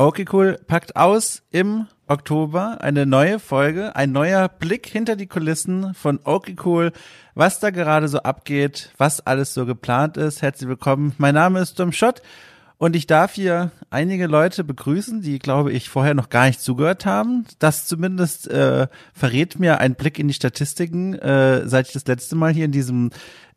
Okay, cool. Packt aus im Oktober eine neue Folge, ein neuer Blick hinter die Kulissen von Okay, cool. Was da gerade so abgeht, was alles so geplant ist. Herzlich willkommen. Mein Name ist Tom Schott und ich darf hier einige Leute begrüßen, die, glaube ich, vorher noch gar nicht zugehört haben. Das zumindest äh, verrät mir ein Blick in die Statistiken, äh, seit ich das letzte Mal hier in diesem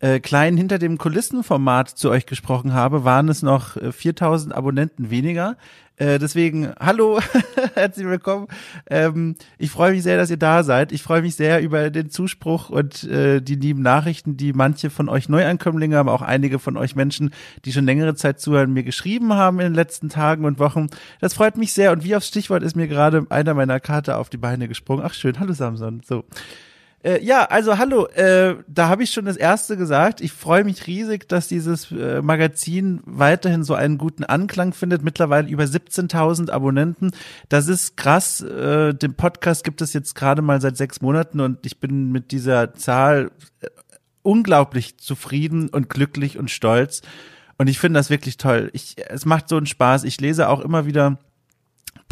äh, kleinen hinter dem Kulissenformat zu euch gesprochen habe, waren es noch äh, 4000 Abonnenten weniger. Äh, deswegen, hallo, herzlich willkommen. Ähm, ich freue mich sehr, dass ihr da seid. Ich freue mich sehr über den Zuspruch und äh, die lieben Nachrichten, die manche von euch Neuankömmlinge, aber auch einige von euch Menschen, die schon längere Zeit zuhören, mir geschrieben haben in den letzten Tagen und Wochen. Das freut mich sehr. Und wie aufs Stichwort ist mir gerade einer meiner Karte auf die Beine gesprungen. Ach schön, hallo Samson. So. Äh, ja, also hallo, äh, da habe ich schon das erste gesagt. Ich freue mich riesig, dass dieses äh, Magazin weiterhin so einen guten Anklang findet. Mittlerweile über 17.000 Abonnenten. Das ist krass. Äh, den Podcast gibt es jetzt gerade mal seit sechs Monaten und ich bin mit dieser Zahl äh, unglaublich zufrieden und glücklich und stolz. Und ich finde das wirklich toll. Ich, es macht so einen Spaß. Ich lese auch immer wieder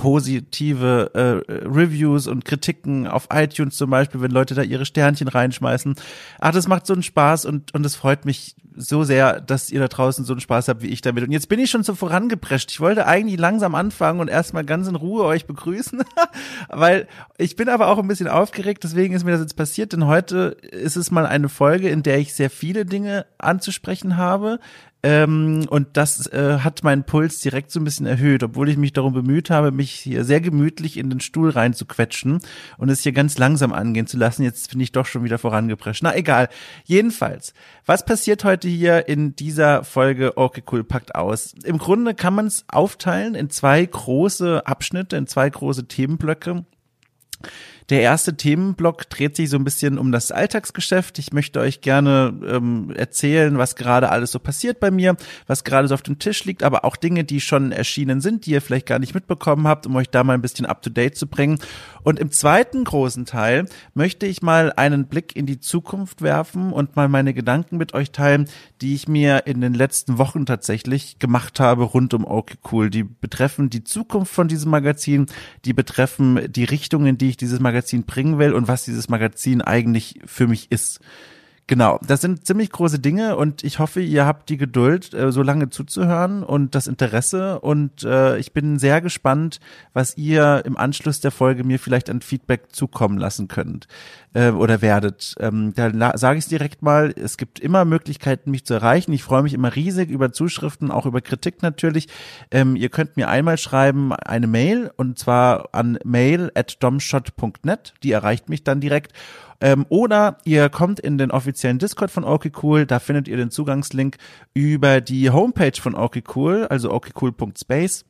positive äh, Reviews und Kritiken auf iTunes zum Beispiel, wenn Leute da ihre Sternchen reinschmeißen. Ach, das macht so einen Spaß und und es freut mich so sehr, dass ihr da draußen so einen Spaß habt wie ich damit. Und jetzt bin ich schon so vorangeprescht. Ich wollte eigentlich langsam anfangen und erstmal ganz in Ruhe euch begrüßen, weil ich bin aber auch ein bisschen aufgeregt. Deswegen ist mir das jetzt passiert, denn heute ist es mal eine Folge, in der ich sehr viele Dinge anzusprechen habe. Ähm, und das äh, hat meinen Puls direkt so ein bisschen erhöht, obwohl ich mich darum bemüht habe, mich hier sehr gemütlich in den Stuhl reinzuquetschen und es hier ganz langsam angehen zu lassen. Jetzt bin ich doch schon wieder vorangeprescht. Na egal. Jedenfalls, was passiert heute hier in dieser Folge Okay Cool packt aus? Im Grunde kann man es aufteilen in zwei große Abschnitte, in zwei große Themenblöcke. Der erste Themenblock dreht sich so ein bisschen um das Alltagsgeschäft. Ich möchte euch gerne ähm, erzählen, was gerade alles so passiert bei mir, was gerade so auf dem Tisch liegt, aber auch Dinge, die schon erschienen sind, die ihr vielleicht gar nicht mitbekommen habt, um euch da mal ein bisschen up to date zu bringen. Und im zweiten großen Teil möchte ich mal einen Blick in die Zukunft werfen und mal meine Gedanken mit euch teilen, die ich mir in den letzten Wochen tatsächlich gemacht habe rund um Okay Cool. Die betreffen die Zukunft von diesem Magazin, die betreffen die Richtung, in die ich dieses Magazin Magazin bringen will und was dieses Magazin eigentlich für mich ist. Genau, das sind ziemlich große Dinge und ich hoffe, ihr habt die Geduld, äh, so lange zuzuhören und das Interesse und äh, ich bin sehr gespannt, was ihr im Anschluss der Folge mir vielleicht an Feedback zukommen lassen könnt äh, oder werdet. Ähm, da sage ich es direkt mal, es gibt immer Möglichkeiten, mich zu erreichen. Ich freue mich immer riesig über Zuschriften, auch über Kritik natürlich. Ähm, ihr könnt mir einmal schreiben eine Mail und zwar an mail at domshot.net, die erreicht mich dann direkt ähm, oder ihr kommt in den offiziellen Discord von Okay da findet ihr den Zugangslink über die Homepage von Okay also okcool.space.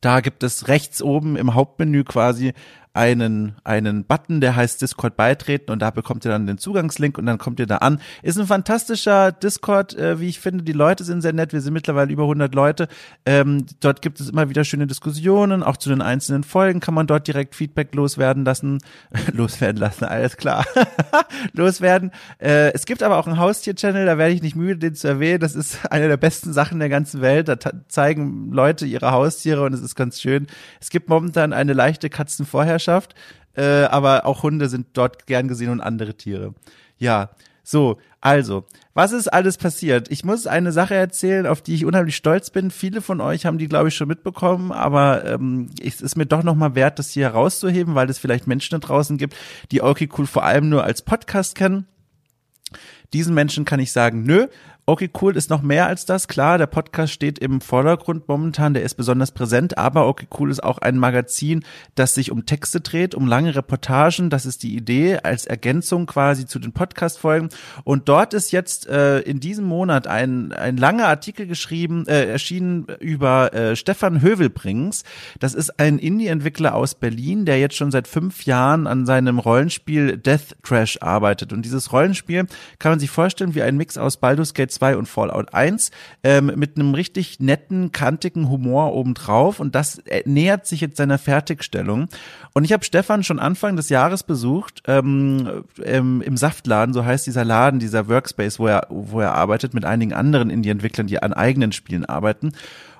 Da gibt es rechts oben im Hauptmenü quasi einen, einen Button, der heißt Discord beitreten und da bekommt ihr dann den Zugangslink und dann kommt ihr da an. Ist ein fantastischer Discord, äh, wie ich finde. Die Leute sind sehr nett. Wir sind mittlerweile über 100 Leute. Ähm, dort gibt es immer wieder schöne Diskussionen. Auch zu den einzelnen Folgen kann man dort direkt Feedback loswerden lassen. loswerden lassen, alles klar. loswerden. Äh, es gibt aber auch einen Haustier-Channel, da werde ich nicht müde, den zu erwähnen. Das ist eine der besten Sachen der ganzen Welt. Da zeigen Leute ihre Haustiere und es ist ganz schön. Es gibt momentan eine leichte Katzenvorherrschaft Weltmeisterschaft, äh, aber auch Hunde sind dort gern gesehen und andere Tiere. Ja, so, also, was ist alles passiert? Ich muss eine Sache erzählen, auf die ich unheimlich stolz bin. Viele von euch haben die, glaube ich, schon mitbekommen, aber ähm, es ist mir doch nochmal wert, das hier herauszuheben, weil es vielleicht Menschen da draußen gibt, die Okay Cool vor allem nur als Podcast kennen. Diesen Menschen kann ich sagen, nö, Okay, cool ist noch mehr als das. Klar, der Podcast steht im Vordergrund momentan, der ist besonders präsent, aber Okay, cool ist auch ein Magazin, das sich um Texte dreht, um lange Reportagen. Das ist die Idee als Ergänzung quasi zu den Podcast-Folgen. Und dort ist jetzt äh, in diesem Monat ein, ein langer Artikel geschrieben, äh, erschienen über äh, Stefan Hövelbrings. Das ist ein Indie-Entwickler aus Berlin, der jetzt schon seit fünf Jahren an seinem Rollenspiel Death Crash arbeitet. Und dieses Rollenspiel kann man sich vorstellen wie ein Mix aus Baldur's Gate 2 und Fallout 1 ähm, mit einem richtig netten, kantigen Humor obendrauf und das äh, nähert sich jetzt seiner Fertigstellung. Und ich habe Stefan schon Anfang des Jahres besucht ähm, ähm, im Saftladen, so heißt dieser Laden, dieser Workspace, wo er, wo er arbeitet mit einigen anderen Indie-Entwicklern, die an eigenen Spielen arbeiten.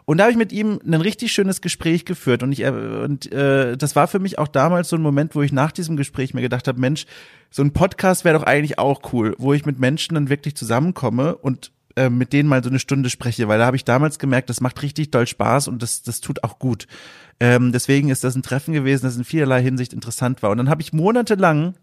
Und da habe ich mit ihm ein richtig schönes Gespräch geführt und ich äh, und äh, das war für mich auch damals so ein Moment, wo ich nach diesem Gespräch mir gedacht habe, Mensch, so ein Podcast wäre doch eigentlich auch cool, wo ich mit Menschen dann wirklich zusammenkomme und äh, mit denen mal so eine Stunde spreche, weil da habe ich damals gemerkt, das macht richtig doll Spaß und das, das tut auch gut. Ähm, deswegen ist das ein Treffen gewesen, das in vielerlei Hinsicht interessant war. Und dann habe ich monatelang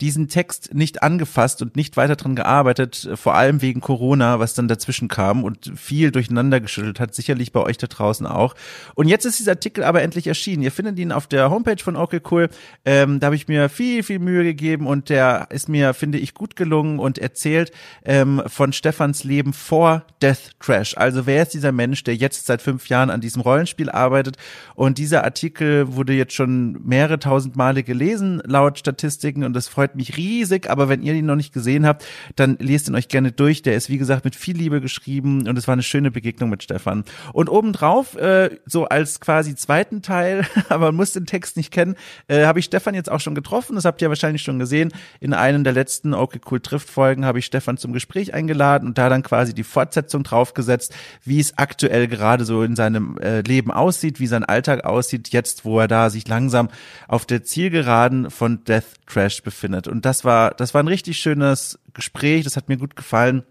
diesen Text nicht angefasst und nicht weiter dran gearbeitet, vor allem wegen Corona, was dann dazwischen kam und viel durcheinander geschüttelt hat, sicherlich bei euch da draußen auch. Und jetzt ist dieser Artikel aber endlich erschienen. Ihr findet ihn auf der Homepage von Okay Cool. Ähm, da habe ich mir viel, viel Mühe gegeben und der ist mir, finde ich, gut gelungen und erzählt ähm, von Stefans Leben vor Death Crash. Also wer ist dieser Mensch, der jetzt seit fünf Jahren an diesem Rollenspiel arbeitet? Und dieser Artikel wurde jetzt schon mehrere tausend Male gelesen, laut Statistiken, und das freut freut mich riesig, aber wenn ihr ihn noch nicht gesehen habt, dann lest ihn euch gerne durch. Der ist, wie gesagt, mit viel Liebe geschrieben und es war eine schöne Begegnung mit Stefan. Und obendrauf, äh, so als quasi zweiten Teil, aber man muss den Text nicht kennen, äh, habe ich Stefan jetzt auch schon getroffen. Das habt ihr wahrscheinlich schon gesehen. In einem der letzten Okay Cool Trifft Folgen habe ich Stefan zum Gespräch eingeladen und da dann quasi die Fortsetzung draufgesetzt, wie es aktuell gerade so in seinem äh, Leben aussieht, wie sein Alltag aussieht, jetzt wo er da sich langsam auf der Zielgeraden von Death Crash befindet stattfindet. Und das war, das war ein richtig schönes Gespräch, das hat mir gut gefallen.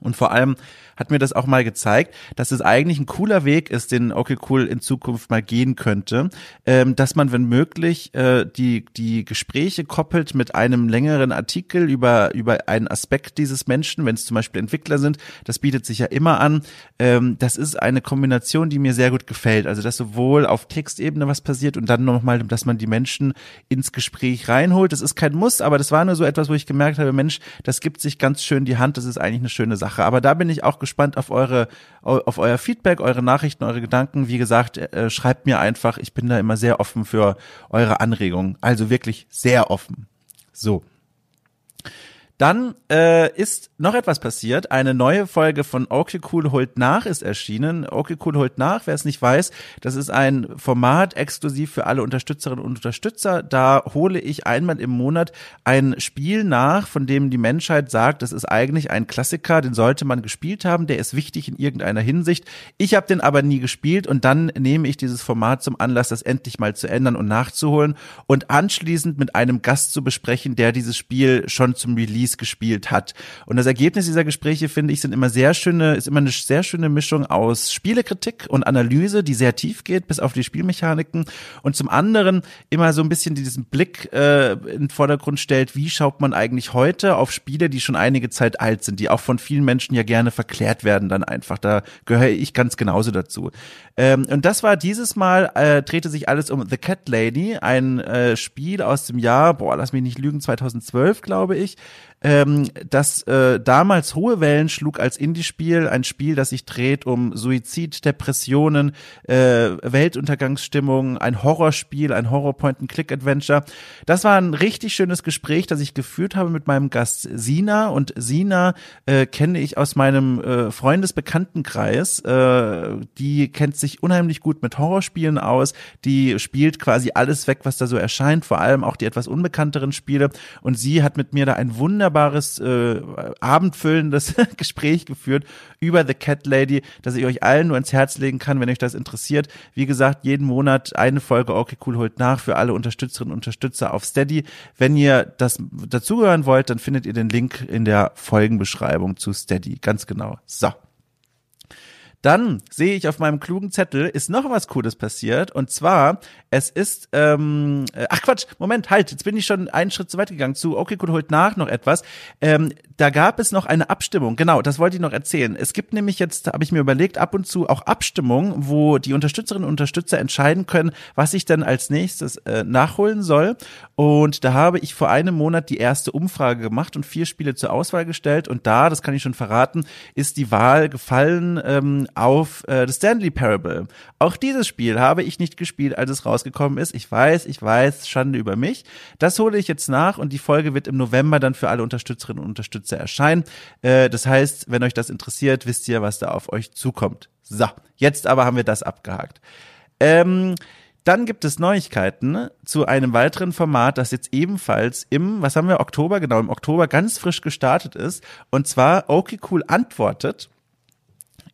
Und vor allem hat mir das auch mal gezeigt, dass es eigentlich ein cooler Weg ist, den Okay Cool in Zukunft mal gehen könnte, ähm, dass man, wenn möglich, äh, die, die Gespräche koppelt mit einem längeren Artikel über, über einen Aspekt dieses Menschen, wenn es zum Beispiel Entwickler sind, das bietet sich ja immer an. Ähm, das ist eine Kombination, die mir sehr gut gefällt. Also, dass sowohl auf Textebene was passiert und dann nochmal, dass man die Menschen ins Gespräch reinholt. Das ist kein Muss, aber das war nur so etwas, wo ich gemerkt habe, Mensch, das gibt sich ganz schön die Hand, das ist eigentlich eine schöne Sache. Aber da bin ich auch gespannt, gespannt auf eure, auf euer Feedback, eure Nachrichten, eure Gedanken. Wie gesagt, äh, schreibt mir einfach. Ich bin da immer sehr offen für eure Anregungen. Also wirklich sehr offen. So. Dann äh, ist noch etwas passiert. Eine neue Folge von Okay Cool holt nach ist erschienen. Okay Cool holt nach, wer es nicht weiß, das ist ein Format exklusiv für alle Unterstützerinnen und Unterstützer. Da hole ich einmal im Monat ein Spiel nach, von dem die Menschheit sagt, das ist eigentlich ein Klassiker, den sollte man gespielt haben, der ist wichtig in irgendeiner Hinsicht. Ich habe den aber nie gespielt und dann nehme ich dieses Format zum Anlass, das endlich mal zu ändern und nachzuholen und anschließend mit einem Gast zu besprechen, der dieses Spiel schon zum Release Release gespielt hat. Und das Ergebnis dieser Gespräche, finde ich, sind immer sehr schöne, ist immer eine sehr schöne Mischung aus Spielekritik und Analyse, die sehr tief geht, bis auf die Spielmechaniken. Und zum anderen immer so ein bisschen diesen Blick äh, in den Vordergrund stellt, wie schaut man eigentlich heute auf Spiele, die schon einige Zeit alt sind, die auch von vielen Menschen ja gerne verklärt werden dann einfach. Da gehöre ich ganz genauso dazu. Ähm, und das war dieses Mal, äh, drehte sich alles um The Cat Lady, ein äh, Spiel aus dem Jahr, boah, lass mich nicht lügen, 2012, glaube ich, ähm, das äh, damals hohe Wellen schlug als Indie-Spiel, ein Spiel, das sich dreht um Suizid, Depressionen, äh, Weltuntergangsstimmung, ein Horrorspiel, ein Horror-Point-and-Click-Adventure. Das war ein richtig schönes Gespräch, das ich geführt habe mit meinem Gast Sina und Sina äh, kenne ich aus meinem äh, Freundesbekanntenkreis. Äh, die kennt sich unheimlich gut mit Horrorspielen aus. Die spielt quasi alles weg, was da so erscheint, vor allem auch die etwas unbekannteren Spiele. Und sie hat mit mir da ein wunderbares wunderbares, äh, abendfüllendes Gespräch geführt über The Cat Lady, das ich euch allen nur ins Herz legen kann, wenn euch das interessiert. Wie gesagt, jeden Monat eine Folge Okay Cool holt nach für alle Unterstützerinnen und Unterstützer auf Steady. Wenn ihr das dazugehören wollt, dann findet ihr den Link in der Folgenbeschreibung zu Steady. Ganz genau. So. Dann sehe ich auf meinem klugen Zettel, ist noch was Cooles passiert. Und zwar, es ist, ähm, äh, ach Quatsch, Moment, halt, jetzt bin ich schon einen Schritt zu weit gegangen zu, okay, gut, holt nach noch etwas. Ähm, da gab es noch eine Abstimmung, genau, das wollte ich noch erzählen. Es gibt nämlich jetzt, habe ich mir überlegt, ab und zu auch Abstimmungen, wo die Unterstützerinnen und Unterstützer entscheiden können, was ich dann als nächstes äh, nachholen soll. Und da habe ich vor einem Monat die erste Umfrage gemacht und vier Spiele zur Auswahl gestellt. Und da, das kann ich schon verraten, ist die Wahl gefallen ähm, auf äh, The Stanley Parable. Auch dieses Spiel habe ich nicht gespielt, als es rausgekommen ist. Ich weiß, ich weiß, Schande über mich. Das hole ich jetzt nach und die Folge wird im November dann für alle Unterstützerinnen und Unterstützer erscheinen. Äh, das heißt, wenn euch das interessiert, wisst ihr, was da auf euch zukommt. So, jetzt aber haben wir das abgehakt. Ähm, dann gibt es Neuigkeiten zu einem weiteren Format, das jetzt ebenfalls im, was haben wir, Oktober, genau, im Oktober ganz frisch gestartet ist. Und zwar Okay Cool antwortet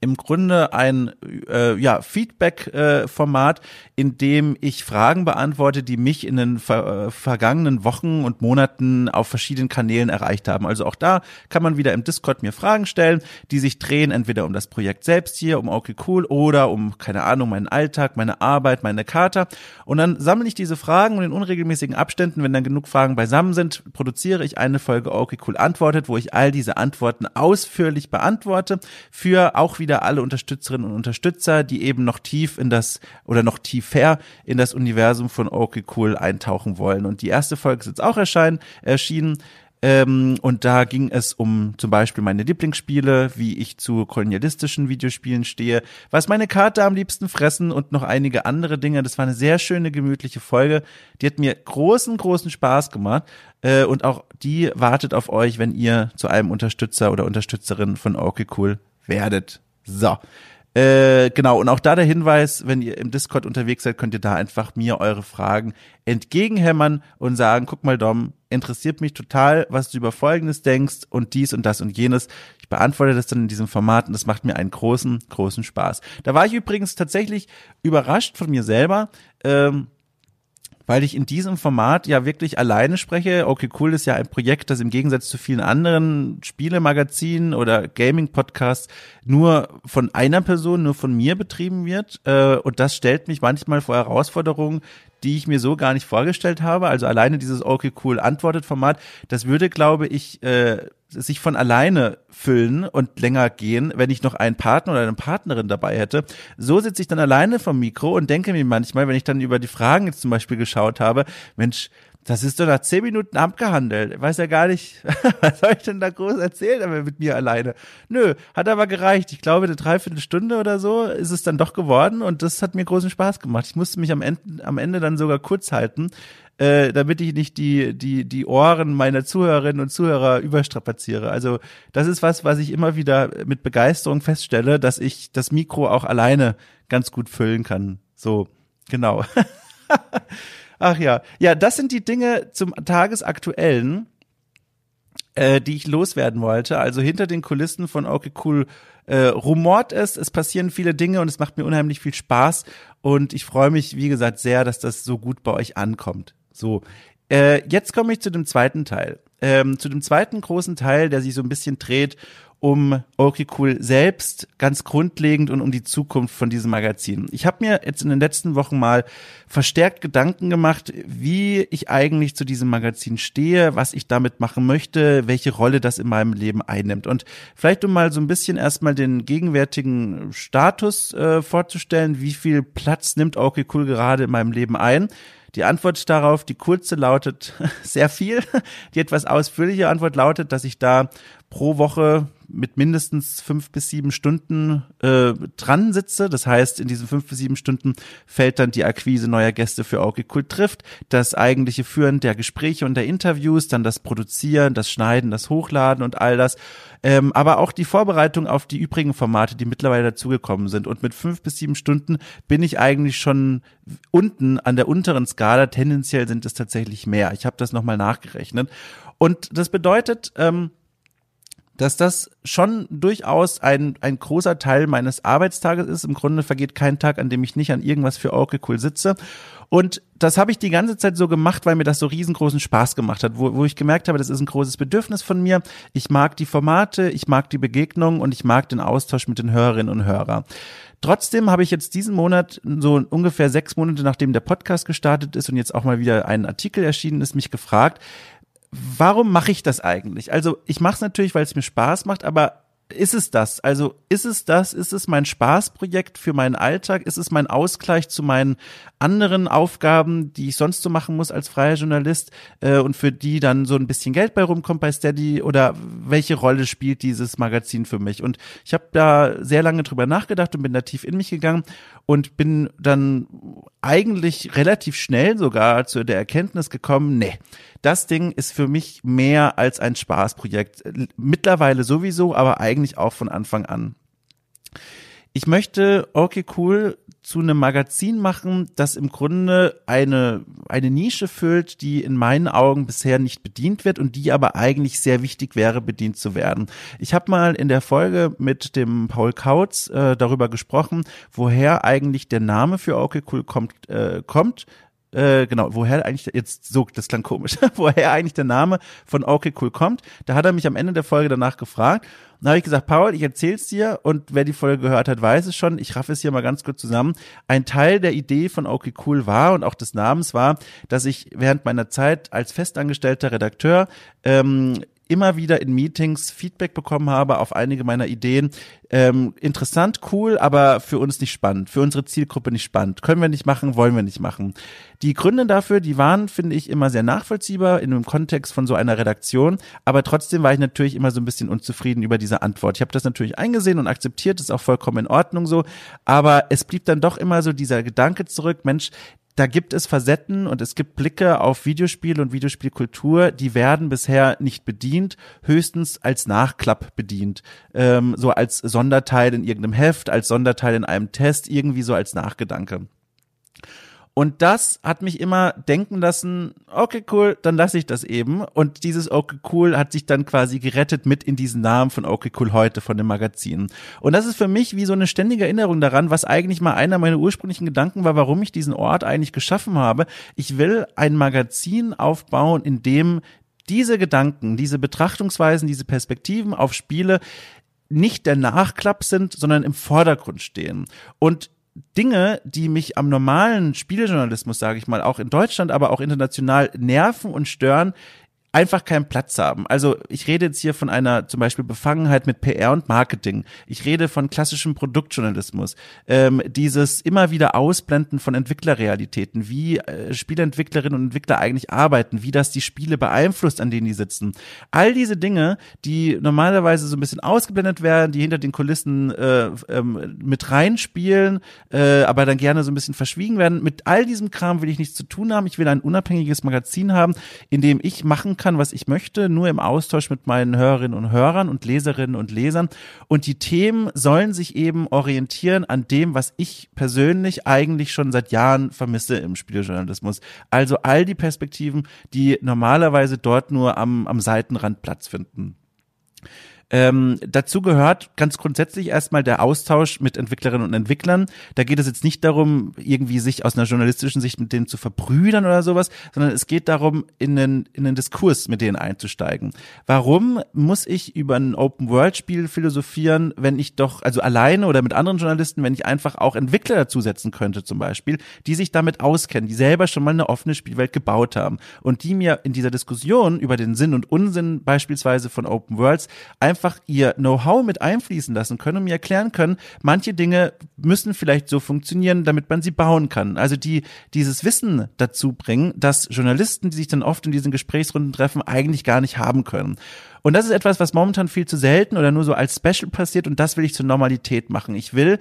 im Grunde ein äh, ja, Feedback-Format, äh, in dem ich Fragen beantworte, die mich in den ver äh, vergangenen Wochen und Monaten auf verschiedenen Kanälen erreicht haben. Also auch da kann man wieder im Discord mir Fragen stellen, die sich drehen entweder um das Projekt selbst hier, um okay cool oder um, keine Ahnung, meinen Alltag, meine Arbeit, meine Kater. Und dann sammle ich diese Fragen und in unregelmäßigen Abständen, wenn dann genug Fragen beisammen sind, produziere ich eine Folge okay cool antwortet, wo ich all diese Antworten ausführlich beantworte für auch wieder wieder alle Unterstützerinnen und Unterstützer, die eben noch tief in das oder noch tiefer in das Universum von Okay Cool eintauchen wollen. Und die erste Folge ist jetzt auch erscheinen, erschienen. Ähm, und da ging es um zum Beispiel meine Lieblingsspiele, wie ich zu kolonialistischen Videospielen stehe, was meine Karte am liebsten fressen und noch einige andere Dinge. Das war eine sehr schöne, gemütliche Folge. Die hat mir großen, großen Spaß gemacht. Äh, und auch die wartet auf euch, wenn ihr zu einem Unterstützer oder Unterstützerin von Okay Cool werdet. So. Äh, genau, und auch da der Hinweis, wenn ihr im Discord unterwegs seid, könnt ihr da einfach mir eure Fragen entgegenhämmern und sagen, guck mal Dom, interessiert mich total, was du über Folgendes denkst und dies und das und jenes. Ich beantworte das dann in diesem Format und das macht mir einen großen, großen Spaß. Da war ich übrigens tatsächlich überrascht von mir selber. Ähm, weil ich in diesem Format ja wirklich alleine spreche. Okay, cool ist ja ein Projekt, das im Gegensatz zu vielen anderen Spielemagazinen oder Gaming-Podcasts nur von einer Person, nur von mir betrieben wird. Äh, und das stellt mich manchmal vor Herausforderungen, die ich mir so gar nicht vorgestellt habe. Also alleine dieses Okay Cool antwortet Format, das würde, glaube ich, äh, sich von alleine füllen und länger gehen, wenn ich noch einen Partner oder eine Partnerin dabei hätte. So sitze ich dann alleine vom Mikro und denke mir manchmal, wenn ich dann über die Fragen jetzt zum Beispiel geschaut habe, Mensch, das ist doch nach zehn Minuten abgehandelt. Ich weiß ja gar nicht, was soll ich denn da groß erzählen, aber mit mir alleine. Nö, hat aber gereicht. Ich glaube, eine Dreiviertelstunde oder so ist es dann doch geworden und das hat mir großen Spaß gemacht. Ich musste mich am Ende, am Ende dann sogar kurz halten, äh, damit ich nicht die, die, die Ohren meiner Zuhörerinnen und Zuhörer überstrapaziere. Also das ist was, was ich immer wieder mit Begeisterung feststelle, dass ich das Mikro auch alleine ganz gut füllen kann. So, genau. Ach ja, ja, das sind die Dinge zum tagesaktuellen, äh, die ich loswerden wollte. Also hinter den Kulissen von Okay Cool äh, rumort es, es passieren viele Dinge und es macht mir unheimlich viel Spaß und ich freue mich, wie gesagt, sehr, dass das so gut bei euch ankommt. So, äh, jetzt komme ich zu dem zweiten Teil. Ähm, zu dem zweiten großen Teil, der sich so ein bisschen dreht um Okay Cool selbst, ganz grundlegend und um die Zukunft von diesem Magazin. Ich habe mir jetzt in den letzten Wochen mal verstärkt Gedanken gemacht, wie ich eigentlich zu diesem Magazin stehe, was ich damit machen möchte, welche Rolle das in meinem Leben einnimmt. Und vielleicht um mal so ein bisschen erstmal den gegenwärtigen Status äh, vorzustellen, wie viel Platz nimmt Okay Cool gerade in meinem Leben ein. Die Antwort darauf, die kurze lautet sehr viel. Die etwas ausführliche Antwort lautet, dass ich da pro Woche mit mindestens fünf bis sieben Stunden äh, dran sitze. Das heißt, in diesen fünf bis sieben Stunden fällt dann die Akquise neuer Gäste für Auge Kult trifft, das eigentliche Führen der Gespräche und der Interviews, dann das Produzieren, das Schneiden, das Hochladen und all das. Ähm, aber auch die Vorbereitung auf die übrigen Formate, die mittlerweile dazugekommen sind. Und mit fünf bis sieben Stunden bin ich eigentlich schon unten an der unteren Skala. Tendenziell sind es tatsächlich mehr. Ich habe das nochmal nachgerechnet. Und das bedeutet, ähm, dass das schon durchaus ein, ein großer Teil meines Arbeitstages ist. Im Grunde vergeht kein Tag, an dem ich nicht an irgendwas für cool sitze. Und das habe ich die ganze Zeit so gemacht, weil mir das so riesengroßen Spaß gemacht hat, wo, wo ich gemerkt habe, das ist ein großes Bedürfnis von mir. Ich mag die Formate, ich mag die Begegnung und ich mag den Austausch mit den Hörerinnen und Hörern. Trotzdem habe ich jetzt diesen Monat, so ungefähr sechs Monate nachdem der Podcast gestartet ist und jetzt auch mal wieder ein Artikel erschienen ist, mich gefragt, warum mache ich das eigentlich? Also ich mache es natürlich, weil es mir Spaß macht, aber ist es das? Also ist es das? Ist es mein Spaßprojekt für meinen Alltag? Ist es mein Ausgleich zu meinen anderen Aufgaben, die ich sonst so machen muss als freier Journalist äh, und für die dann so ein bisschen Geld bei rumkommt bei Steady? Oder welche Rolle spielt dieses Magazin für mich? Und ich habe da sehr lange drüber nachgedacht und bin da tief in mich gegangen und bin dann eigentlich relativ schnell sogar zu der Erkenntnis gekommen, nee, das Ding ist für mich mehr als ein Spaßprojekt. Mittlerweile sowieso, aber eigentlich auch von Anfang an. Ich möchte okay cool zu einem Magazin machen, das im Grunde eine, eine Nische füllt, die in meinen Augen bisher nicht bedient wird und die aber eigentlich sehr wichtig wäre, bedient zu werden. Ich habe mal in der Folge mit dem Paul Kautz äh, darüber gesprochen, woher eigentlich der Name für Okay Cool kommt, äh, kommt äh, genau, woher eigentlich jetzt so, das klang komisch, woher eigentlich der Name von Okay Cool kommt. Da hat er mich am Ende der Folge danach gefragt. Dann habe ich gesagt, Paul, ich erzähl's dir und wer die Folge gehört hat, weiß es schon. Ich raffe es hier mal ganz kurz zusammen. Ein Teil der Idee von Okay Cool war und auch des Namens war, dass ich während meiner Zeit als festangestellter Redakteur ähm, immer wieder in Meetings Feedback bekommen habe auf einige meiner Ideen. Ähm, interessant, cool, aber für uns nicht spannend, für unsere Zielgruppe nicht spannend. Können wir nicht machen, wollen wir nicht machen. Die Gründe dafür, die waren, finde ich, immer sehr nachvollziehbar in dem Kontext von so einer Redaktion, aber trotzdem war ich natürlich immer so ein bisschen unzufrieden über diese Antwort. Ich habe das natürlich eingesehen und akzeptiert, ist auch vollkommen in Ordnung so, aber es blieb dann doch immer so dieser Gedanke zurück, Mensch, da gibt es Facetten und es gibt Blicke auf Videospiel und Videospielkultur, die werden bisher nicht bedient, höchstens als Nachklapp bedient. Ähm, so als Sonderteil in irgendeinem Heft, als Sonderteil in einem Test, irgendwie so als Nachgedanke. Und das hat mich immer denken lassen, okay, cool, dann lasse ich das eben. Und dieses okay, cool hat sich dann quasi gerettet mit in diesen Namen von okay, cool heute, von dem Magazin. Und das ist für mich wie so eine ständige Erinnerung daran, was eigentlich mal einer meiner ursprünglichen Gedanken war, warum ich diesen Ort eigentlich geschaffen habe. Ich will ein Magazin aufbauen, in dem diese Gedanken, diese Betrachtungsweisen, diese Perspektiven auf Spiele nicht der Nachklapp sind, sondern im Vordergrund stehen. Und Dinge, die mich am normalen Spielejournalismus, sage ich mal, auch in Deutschland, aber auch international nerven und stören, einfach keinen Platz haben. Also ich rede jetzt hier von einer zum Beispiel Befangenheit mit PR und Marketing. Ich rede von klassischem Produktjournalismus. Ähm, dieses immer wieder Ausblenden von Entwicklerrealitäten, wie äh, Spieleentwicklerinnen und Entwickler eigentlich arbeiten, wie das die Spiele beeinflusst, an denen die sitzen. All diese Dinge, die normalerweise so ein bisschen ausgeblendet werden, die hinter den Kulissen äh, ähm, mit reinspielen, äh, aber dann gerne so ein bisschen verschwiegen werden. Mit all diesem Kram will ich nichts zu tun haben. Ich will ein unabhängiges Magazin haben, in dem ich machen kann, kann, was ich möchte, nur im Austausch mit meinen Hörerinnen und Hörern und Leserinnen und Lesern. Und die Themen sollen sich eben orientieren an dem, was ich persönlich eigentlich schon seit Jahren vermisse im Spieljournalismus. Also all die Perspektiven, die normalerweise dort nur am, am Seitenrand Platz finden. Ähm, dazu gehört ganz grundsätzlich erstmal der Austausch mit Entwicklerinnen und Entwicklern. Da geht es jetzt nicht darum, irgendwie sich aus einer journalistischen Sicht mit denen zu verbrüdern oder sowas, sondern es geht darum, in den, in den Diskurs mit denen einzusteigen. Warum muss ich über ein Open-World-Spiel philosophieren, wenn ich doch, also alleine oder mit anderen Journalisten, wenn ich einfach auch Entwickler dazusetzen könnte zum Beispiel, die sich damit auskennen, die selber schon mal eine offene Spielwelt gebaut haben und die mir in dieser Diskussion über den Sinn und Unsinn beispielsweise von Open Worlds einfach einfach ihr Know-how mit einfließen lassen können und mir erklären können, manche Dinge müssen vielleicht so funktionieren, damit man sie bauen kann. Also die dieses Wissen dazu bringen, dass Journalisten, die sich dann oft in diesen Gesprächsrunden treffen, eigentlich gar nicht haben können. Und das ist etwas, was momentan viel zu selten oder nur so als Special passiert und das will ich zur Normalität machen. Ich will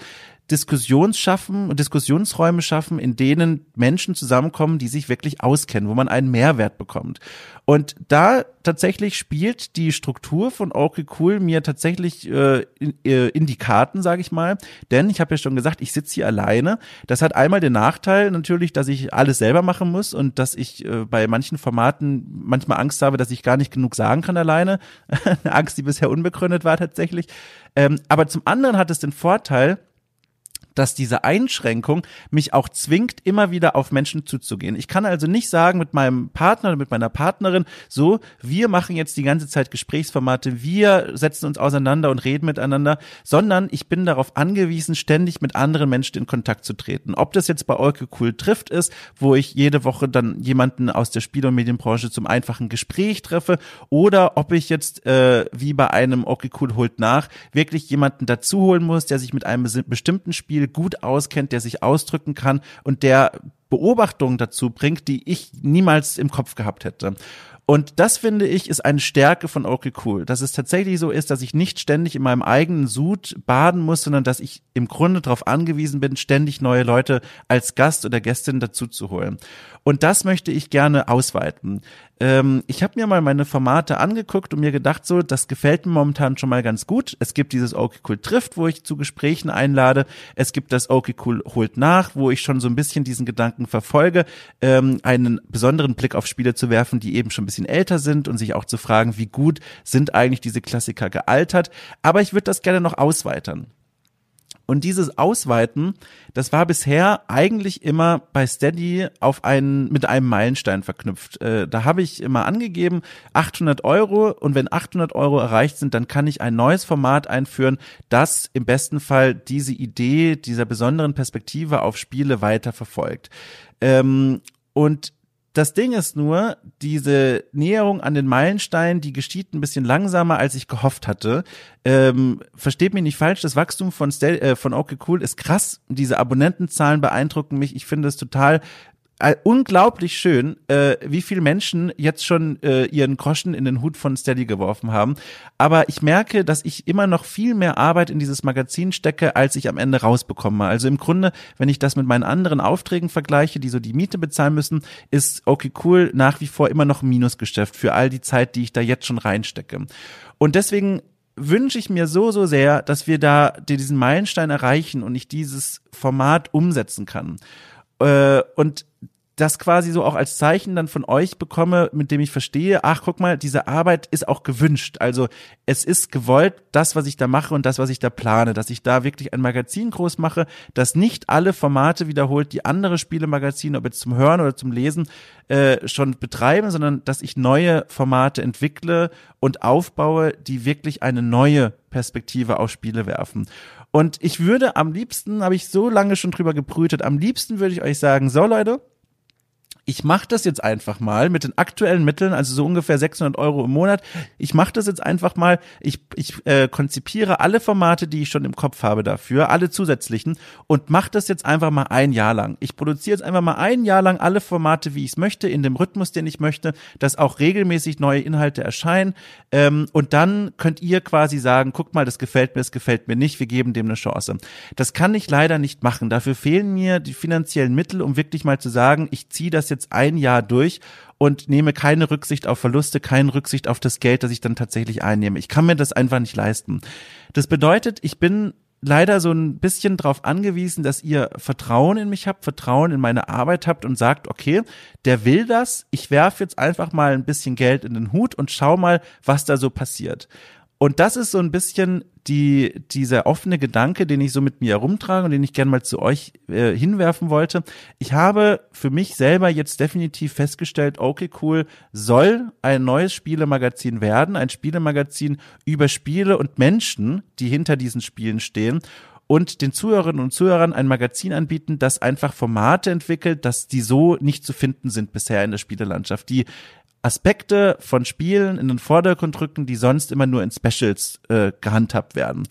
Diskussions schaffen, Diskussionsräume schaffen, in denen Menschen zusammenkommen, die sich wirklich auskennen, wo man einen Mehrwert bekommt. Und da tatsächlich spielt die Struktur von Okay Cool mir tatsächlich äh, in, äh, in die Karten, sage ich mal. Denn ich habe ja schon gesagt, ich sitze hier alleine. Das hat einmal den Nachteil natürlich, dass ich alles selber machen muss und dass ich äh, bei manchen Formaten manchmal Angst habe, dass ich gar nicht genug sagen kann alleine. Eine Angst, die bisher unbegründet war tatsächlich. Ähm, aber zum anderen hat es den Vorteil, dass diese Einschränkung mich auch zwingt, immer wieder auf Menschen zuzugehen. Ich kann also nicht sagen mit meinem Partner oder mit meiner Partnerin, so, wir machen jetzt die ganze Zeit Gesprächsformate, wir setzen uns auseinander und reden miteinander, sondern ich bin darauf angewiesen, ständig mit anderen Menschen in Kontakt zu treten. Ob das jetzt bei Olke Cool trifft ist, wo ich jede Woche dann jemanden aus der Spiel- und Medienbranche zum einfachen Gespräch treffe, oder ob ich jetzt äh, wie bei einem Olke Cool holt nach wirklich jemanden dazu holen muss, der sich mit einem bestimmten Spiel Spiel gut auskennt, der sich ausdrücken kann und der Beobachtungen dazu bringt, die ich niemals im Kopf gehabt hätte. Und das finde ich ist eine Stärke von Okay Cool, dass es tatsächlich so ist, dass ich nicht ständig in meinem eigenen Sud baden muss, sondern dass ich im Grunde darauf angewiesen bin, ständig neue Leute als Gast oder Gästin dazu. Und das möchte ich gerne ausweiten. Ähm, ich habe mir mal meine Formate angeguckt und mir gedacht, so, das gefällt mir momentan schon mal ganz gut. Es gibt dieses Okay Cool trifft, wo ich zu Gesprächen einlade. Es gibt das Okay Cool holt nach, wo ich schon so ein bisschen diesen Gedanken verfolge, ähm, einen besonderen Blick auf Spiele zu werfen, die eben schon ein bisschen älter sind und sich auch zu fragen, wie gut sind eigentlich diese Klassiker gealtert. Aber ich würde das gerne noch ausweitern. Und dieses Ausweiten, das war bisher eigentlich immer bei Steady auf einen, mit einem Meilenstein verknüpft. Äh, da habe ich immer angegeben, 800 Euro und wenn 800 Euro erreicht sind, dann kann ich ein neues Format einführen, das im besten Fall diese Idee dieser besonderen Perspektive auf Spiele weiter verfolgt. Ähm, und das Ding ist nur, diese Näherung an den Meilenstein, die geschieht ein bisschen langsamer, als ich gehofft hatte. Ähm, versteht mich nicht falsch, das Wachstum von, Stel äh, von Okay Cool ist krass. Diese Abonnentenzahlen beeindrucken mich. Ich finde es total äh, unglaublich schön, äh, wie viele Menschen jetzt schon äh, ihren Groschen in den Hut von Steady geworfen haben. Aber ich merke, dass ich immer noch viel mehr Arbeit in dieses Magazin stecke, als ich am Ende rausbekomme. Also im Grunde, wenn ich das mit meinen anderen Aufträgen vergleiche, die so die Miete bezahlen müssen, ist okay cool nach wie vor immer noch ein Minusgeschäft für all die Zeit, die ich da jetzt schon reinstecke. Und deswegen wünsche ich mir so, so sehr, dass wir da diesen Meilenstein erreichen und ich dieses Format umsetzen kann. Äh, und das quasi so auch als Zeichen dann von euch bekomme, mit dem ich verstehe, ach guck mal, diese Arbeit ist auch gewünscht. Also es ist gewollt, das, was ich da mache und das, was ich da plane, dass ich da wirklich ein Magazin groß mache, das nicht alle Formate wiederholt, die andere Spielemagazine, ob jetzt zum Hören oder zum Lesen, äh, schon betreiben, sondern dass ich neue Formate entwickle und aufbaue, die wirklich eine neue Perspektive auf Spiele werfen. Und ich würde am liebsten, habe ich so lange schon drüber gebrütet, am liebsten würde ich euch sagen, so Leute, ich mache das jetzt einfach mal mit den aktuellen Mitteln, also so ungefähr 600 Euro im Monat. Ich mache das jetzt einfach mal. Ich, ich äh, konzipiere alle Formate, die ich schon im Kopf habe dafür, alle zusätzlichen und mache das jetzt einfach mal ein Jahr lang. Ich produziere jetzt einfach mal ein Jahr lang alle Formate, wie ich es möchte, in dem Rhythmus, den ich möchte, dass auch regelmäßig neue Inhalte erscheinen. Ähm, und dann könnt ihr quasi sagen, guck mal, das gefällt mir, das gefällt mir nicht, wir geben dem eine Chance. Das kann ich leider nicht machen. Dafür fehlen mir die finanziellen Mittel, um wirklich mal zu sagen, ich ziehe das jetzt jetzt ein Jahr durch und nehme keine Rücksicht auf Verluste, keine Rücksicht auf das Geld, das ich dann tatsächlich einnehme. Ich kann mir das einfach nicht leisten. Das bedeutet, ich bin leider so ein bisschen darauf angewiesen, dass ihr Vertrauen in mich habt, Vertrauen in meine Arbeit habt und sagt, okay, der will das, ich werfe jetzt einfach mal ein bisschen Geld in den Hut und schau mal, was da so passiert. Und das ist so ein bisschen die, dieser offene Gedanke, den ich so mit mir herumtrage und den ich gerne mal zu euch äh, hinwerfen wollte. Ich habe für mich selber jetzt definitiv festgestellt, okay, cool, soll ein neues Spielemagazin werden, ein Spielemagazin über Spiele und Menschen, die hinter diesen Spielen stehen und den Zuhörerinnen und Zuhörern ein Magazin anbieten, das einfach Formate entwickelt, dass die so nicht zu finden sind bisher in der Spielelandschaft, die Aspekte von Spielen in den Vordergrund rücken, die sonst immer nur in Specials äh, gehandhabt werden.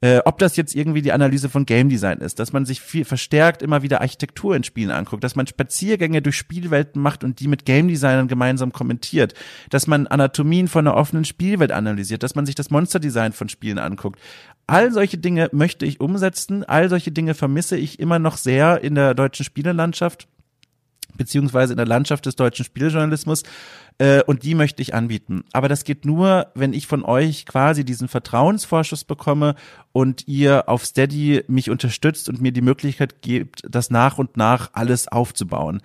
Äh, ob das jetzt irgendwie die Analyse von Game Design ist, dass man sich viel verstärkt immer wieder Architektur in Spielen anguckt, dass man Spaziergänge durch Spielwelten macht und die mit Game Designern gemeinsam kommentiert, dass man Anatomien von einer offenen Spielwelt analysiert, dass man sich das Monsterdesign von Spielen anguckt. All solche Dinge möchte ich umsetzen, all solche Dinge vermisse ich immer noch sehr in der deutschen Spielelandschaft beziehungsweise in der Landschaft des deutschen Spieljournalismus äh, und die möchte ich anbieten. Aber das geht nur, wenn ich von euch quasi diesen Vertrauensvorschuss bekomme und ihr auf Steady mich unterstützt und mir die Möglichkeit gibt, das nach und nach alles aufzubauen.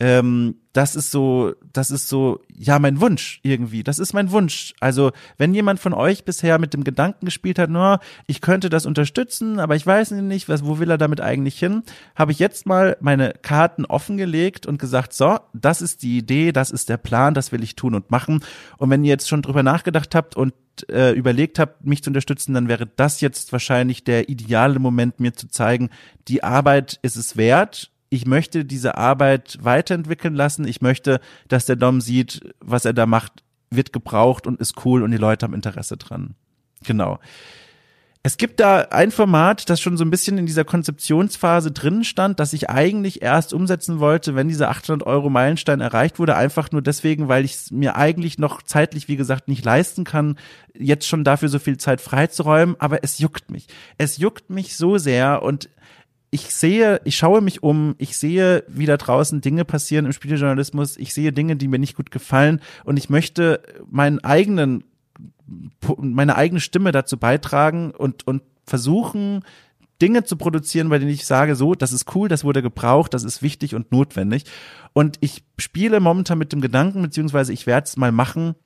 Ähm, das ist so, das ist so, ja, mein Wunsch irgendwie. Das ist mein Wunsch. Also, wenn jemand von euch bisher mit dem Gedanken gespielt hat, nur, ich könnte das unterstützen, aber ich weiß nicht, was, wo will er damit eigentlich hin, habe ich jetzt mal meine Karten offengelegt und gesagt, so, das ist die Idee, das ist der Plan, das will ich tun und machen. Und wenn ihr jetzt schon drüber nachgedacht habt und äh, überlegt habt, mich zu unterstützen, dann wäre das jetzt wahrscheinlich der ideale Moment, mir zu zeigen, die Arbeit ist es wert ich möchte diese Arbeit weiterentwickeln lassen. Ich möchte, dass der Dom sieht, was er da macht, wird gebraucht und ist cool und die Leute haben Interesse dran. Genau. Es gibt da ein Format, das schon so ein bisschen in dieser Konzeptionsphase drin stand, das ich eigentlich erst umsetzen wollte, wenn dieser 800 Euro Meilenstein erreicht wurde, einfach nur deswegen, weil ich es mir eigentlich noch zeitlich, wie gesagt, nicht leisten kann, jetzt schon dafür so viel Zeit freizuräumen, aber es juckt mich. Es juckt mich so sehr und ich sehe, ich schaue mich um, ich sehe, wie da draußen Dinge passieren im Spielejournalismus, ich sehe Dinge, die mir nicht gut gefallen und ich möchte meinen eigenen, meine eigene Stimme dazu beitragen und, und versuchen, Dinge zu produzieren, bei denen ich sage, so, das ist cool, das wurde gebraucht, das ist wichtig und notwendig. Und ich spiele momentan mit dem Gedanken, beziehungsweise ich werde es mal machen,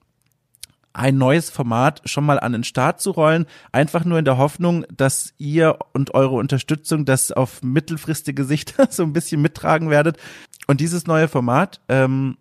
ein neues Format schon mal an den Start zu rollen, einfach nur in der Hoffnung, dass ihr und eure Unterstützung das auf mittelfristige Sicht so ein bisschen mittragen werdet. Und dieses neue Format ähm,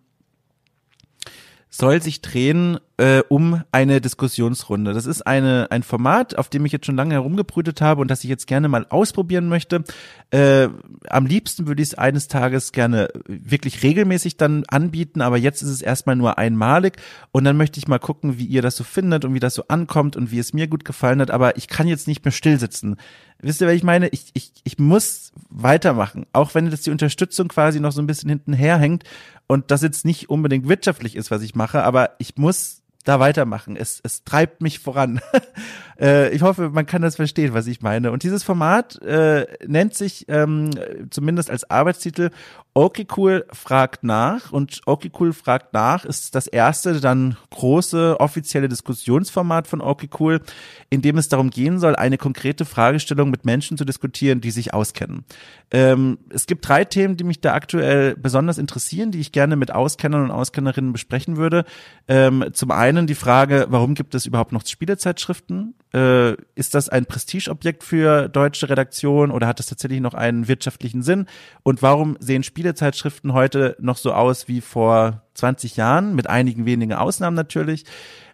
soll sich drehen äh, um eine Diskussionsrunde. Das ist eine, ein Format, auf dem ich jetzt schon lange herumgebrütet habe und das ich jetzt gerne mal ausprobieren möchte. Äh, am liebsten würde ich es eines Tages gerne wirklich regelmäßig dann anbieten, aber jetzt ist es erstmal nur einmalig und dann möchte ich mal gucken, wie ihr das so findet und wie das so ankommt und wie es mir gut gefallen hat, aber ich kann jetzt nicht mehr stillsitzen. Wisst ihr, was ich meine? Ich, ich, ich muss weitermachen, auch wenn jetzt die Unterstützung quasi noch so ein bisschen hinten herhängt und das jetzt nicht unbedingt wirtschaftlich ist, was ich mache, aber ich muss da weitermachen. Es, es treibt mich voran. äh, ich hoffe, man kann das verstehen, was ich meine. Und dieses Format äh, nennt sich ähm, zumindest als Arbeitstitel Okay Cool fragt nach. Und Okay Cool fragt nach ist das erste dann große offizielle Diskussionsformat von Okay Cool, in dem es darum gehen soll, eine konkrete Fragestellung mit Menschen zu diskutieren, die sich auskennen. Ähm, es gibt drei Themen, die mich da aktuell besonders interessieren, die ich gerne mit Auskennern und Auskennerinnen besprechen würde. Ähm, zum einen die Frage, warum gibt es überhaupt noch Spielezeitschriften? Äh, ist das ein Prestigeobjekt für deutsche Redaktion oder hat das tatsächlich noch einen wirtschaftlichen Sinn? Und warum sehen Spielezeitschriften heute noch so aus wie vor 20 Jahren, mit einigen wenigen Ausnahmen natürlich?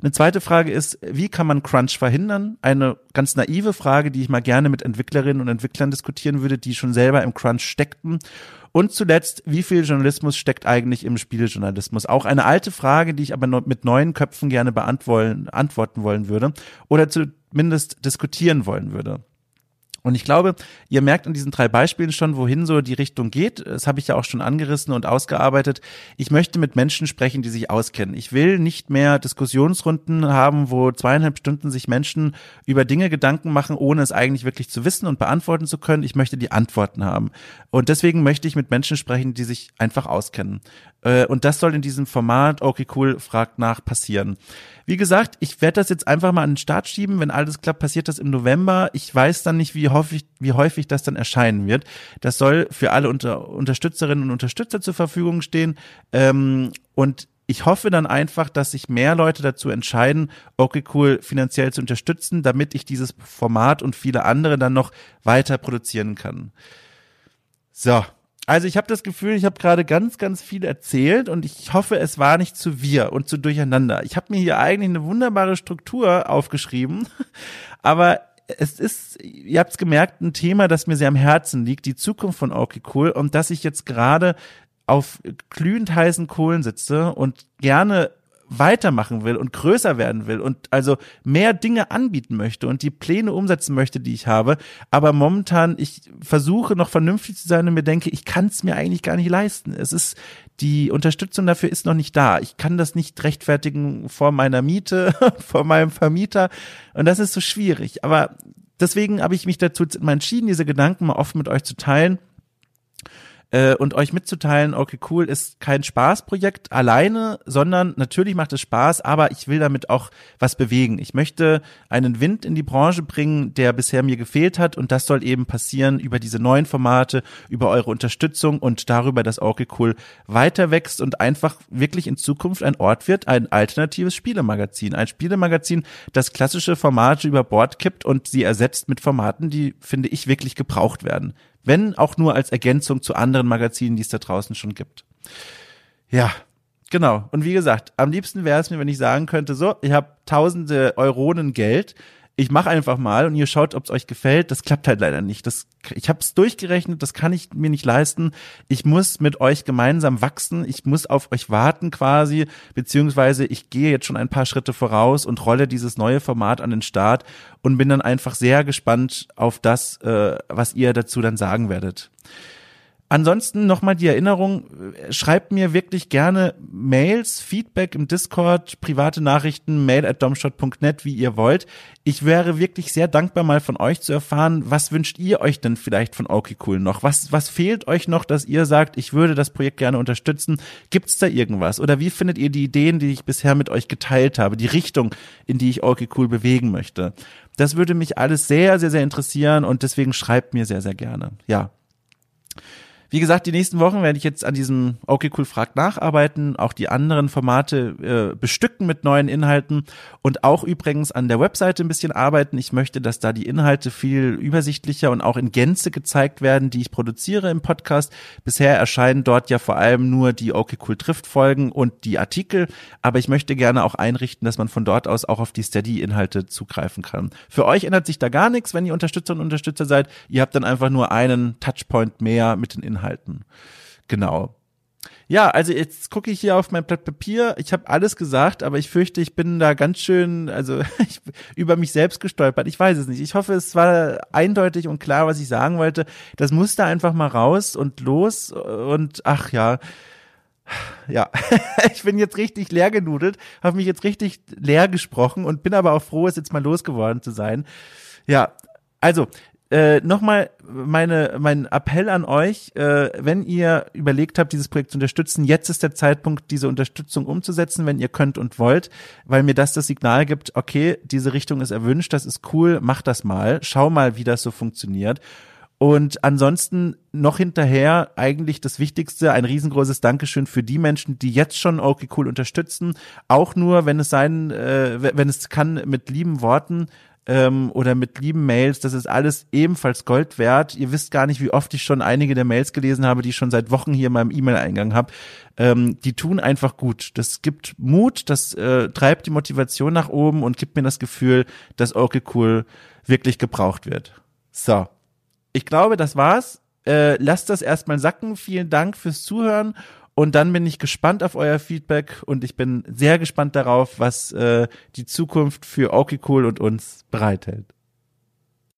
Eine zweite Frage ist, wie kann man Crunch verhindern? Eine ganz naive Frage, die ich mal gerne mit Entwicklerinnen und Entwicklern diskutieren würde, die schon selber im Crunch steckten. Und zuletzt, wie viel Journalismus steckt eigentlich im Spielejournalismus? Auch eine alte Frage, die ich aber mit neuen Köpfen gerne beantworten wollen würde oder zumindest diskutieren wollen würde. Und ich glaube, ihr merkt an diesen drei Beispielen schon, wohin so die Richtung geht. Das habe ich ja auch schon angerissen und ausgearbeitet. Ich möchte mit Menschen sprechen, die sich auskennen. Ich will nicht mehr Diskussionsrunden haben, wo zweieinhalb Stunden sich Menschen über Dinge Gedanken machen, ohne es eigentlich wirklich zu wissen und beantworten zu können. Ich möchte die Antworten haben. Und deswegen möchte ich mit Menschen sprechen, die sich einfach auskennen. Äh, und das soll in diesem Format, okay, cool, fragt nach, passieren. Wie gesagt, ich werde das jetzt einfach mal an den Start schieben. Wenn alles klappt, passiert das im November. Ich weiß dann nicht, wie häufig, wie häufig das dann erscheinen wird. Das soll für alle Unter Unterstützerinnen und Unterstützer zur Verfügung stehen. Ähm, und ich hoffe dann einfach, dass sich mehr Leute dazu entscheiden, okay cool finanziell zu unterstützen, damit ich dieses Format und viele andere dann noch weiter produzieren kann. So, also ich habe das Gefühl, ich habe gerade ganz, ganz viel erzählt und ich hoffe, es war nicht zu wir und zu durcheinander. Ich habe mir hier eigentlich eine wunderbare Struktur aufgeschrieben, aber es ist, ihr habt es gemerkt, ein Thema, das mir sehr am Herzen liegt, die Zukunft von Okay Cool und dass ich jetzt gerade auf glühend heißen Kohlen sitze und gerne weitermachen will und größer werden will und also mehr Dinge anbieten möchte und die Pläne umsetzen möchte, die ich habe. Aber momentan, ich versuche noch vernünftig zu sein und mir denke, ich kann es mir eigentlich gar nicht leisten. Es ist, die Unterstützung dafür ist noch nicht da. Ich kann das nicht rechtfertigen vor meiner Miete, vor meinem Vermieter. Und das ist so schwierig. Aber deswegen habe ich mich dazu entschieden, diese Gedanken mal offen mit euch zu teilen äh, und euch mitzuteilen, okay, cool, ist kein Spaßprojekt alleine, sondern natürlich macht es Spaß, aber ich will damit auch was bewegen. Ich möchte einen Wind in die Branche bringen, der bisher mir gefehlt hat. Und das soll eben passieren über diese neuen Formate, über eure Unterstützung und darüber, dass okay, cool weiter wächst und einfach wirklich in Zukunft ein Ort wird, ein alternatives Spielemagazin, ein Spielemagazin, das klassische Formate über Bord kippt und sie ersetzt mit Formaten, die, finde ich, wirklich gebraucht werden wenn auch nur als Ergänzung zu anderen Magazinen, die es da draußen schon gibt. Ja, genau. Und wie gesagt, am liebsten wäre es mir, wenn ich sagen könnte, so, ich habe tausende Euronen Geld, ich mache einfach mal und ihr schaut, ob es euch gefällt. Das klappt halt leider nicht. Das, ich habe es durchgerechnet, das kann ich mir nicht leisten. Ich muss mit euch gemeinsam wachsen. Ich muss auf euch warten quasi, beziehungsweise ich gehe jetzt schon ein paar Schritte voraus und rolle dieses neue Format an den Start und bin dann einfach sehr gespannt auf das, äh, was ihr dazu dann sagen werdet. Ansonsten nochmal die Erinnerung, schreibt mir wirklich gerne Mails, Feedback im Discord, private Nachrichten, mail at domshot.net, wie ihr wollt. Ich wäre wirklich sehr dankbar, mal von euch zu erfahren, was wünscht ihr euch denn vielleicht von okay cool noch? Was, was fehlt euch noch, dass ihr sagt, ich würde das Projekt gerne unterstützen? Gibt's da irgendwas? Oder wie findet ihr die Ideen, die ich bisher mit euch geteilt habe, die Richtung, in die ich okay cool bewegen möchte? Das würde mich alles sehr, sehr, sehr interessieren und deswegen schreibt mir sehr, sehr gerne. Ja. Wie gesagt, die nächsten Wochen werde ich jetzt an diesem Okay Cool Frag nacharbeiten, auch die anderen Formate äh, bestücken mit neuen Inhalten und auch übrigens an der Webseite ein bisschen arbeiten. Ich möchte, dass da die Inhalte viel übersichtlicher und auch in Gänze gezeigt werden, die ich produziere im Podcast. Bisher erscheinen dort ja vor allem nur die Okay Cool trifft Folgen und die Artikel, aber ich möchte gerne auch einrichten, dass man von dort aus auch auf die Steady-Inhalte zugreifen kann. Für euch ändert sich da gar nichts, wenn ihr Unterstützer und Unterstützer seid. Ihr habt dann einfach nur einen Touchpoint mehr mit den Inhalten halten. Genau. Ja, also jetzt gucke ich hier auf mein Blatt Papier. Ich habe alles gesagt, aber ich fürchte, ich bin da ganz schön, also ich, über mich selbst gestolpert. Ich weiß es nicht. Ich hoffe, es war eindeutig und klar, was ich sagen wollte. Das musste einfach mal raus und los und ach ja. Ja, ich bin jetzt richtig leer genudelt, habe mich jetzt richtig leer gesprochen und bin aber auch froh, es jetzt mal losgeworden zu sein. Ja, also äh, nochmal meine, mein Appell an euch, äh, wenn ihr überlegt habt, dieses Projekt zu unterstützen, jetzt ist der Zeitpunkt, diese Unterstützung umzusetzen, wenn ihr könnt und wollt, weil mir das das Signal gibt, okay, diese Richtung ist erwünscht, das ist cool, mach das mal, schau mal, wie das so funktioniert. Und ansonsten noch hinterher eigentlich das Wichtigste, ein riesengroßes Dankeschön für die Menschen, die jetzt schon okay cool unterstützen. Auch nur, wenn es sein, äh, wenn es kann, mit lieben Worten ähm, oder mit lieben Mails. Das ist alles ebenfalls Gold wert. Ihr wisst gar nicht, wie oft ich schon einige der Mails gelesen habe, die ich schon seit Wochen hier in meinem E-Mail-Eingang habe. Ähm, die tun einfach gut. Das gibt Mut, das äh, treibt die Motivation nach oben und gibt mir das Gefühl, dass okay cool wirklich gebraucht wird. So. Ich glaube, das war's. Äh, lasst das erstmal sacken. Vielen Dank fürs Zuhören und dann bin ich gespannt auf euer Feedback und ich bin sehr gespannt darauf, was äh, die Zukunft für Cool und uns bereithält.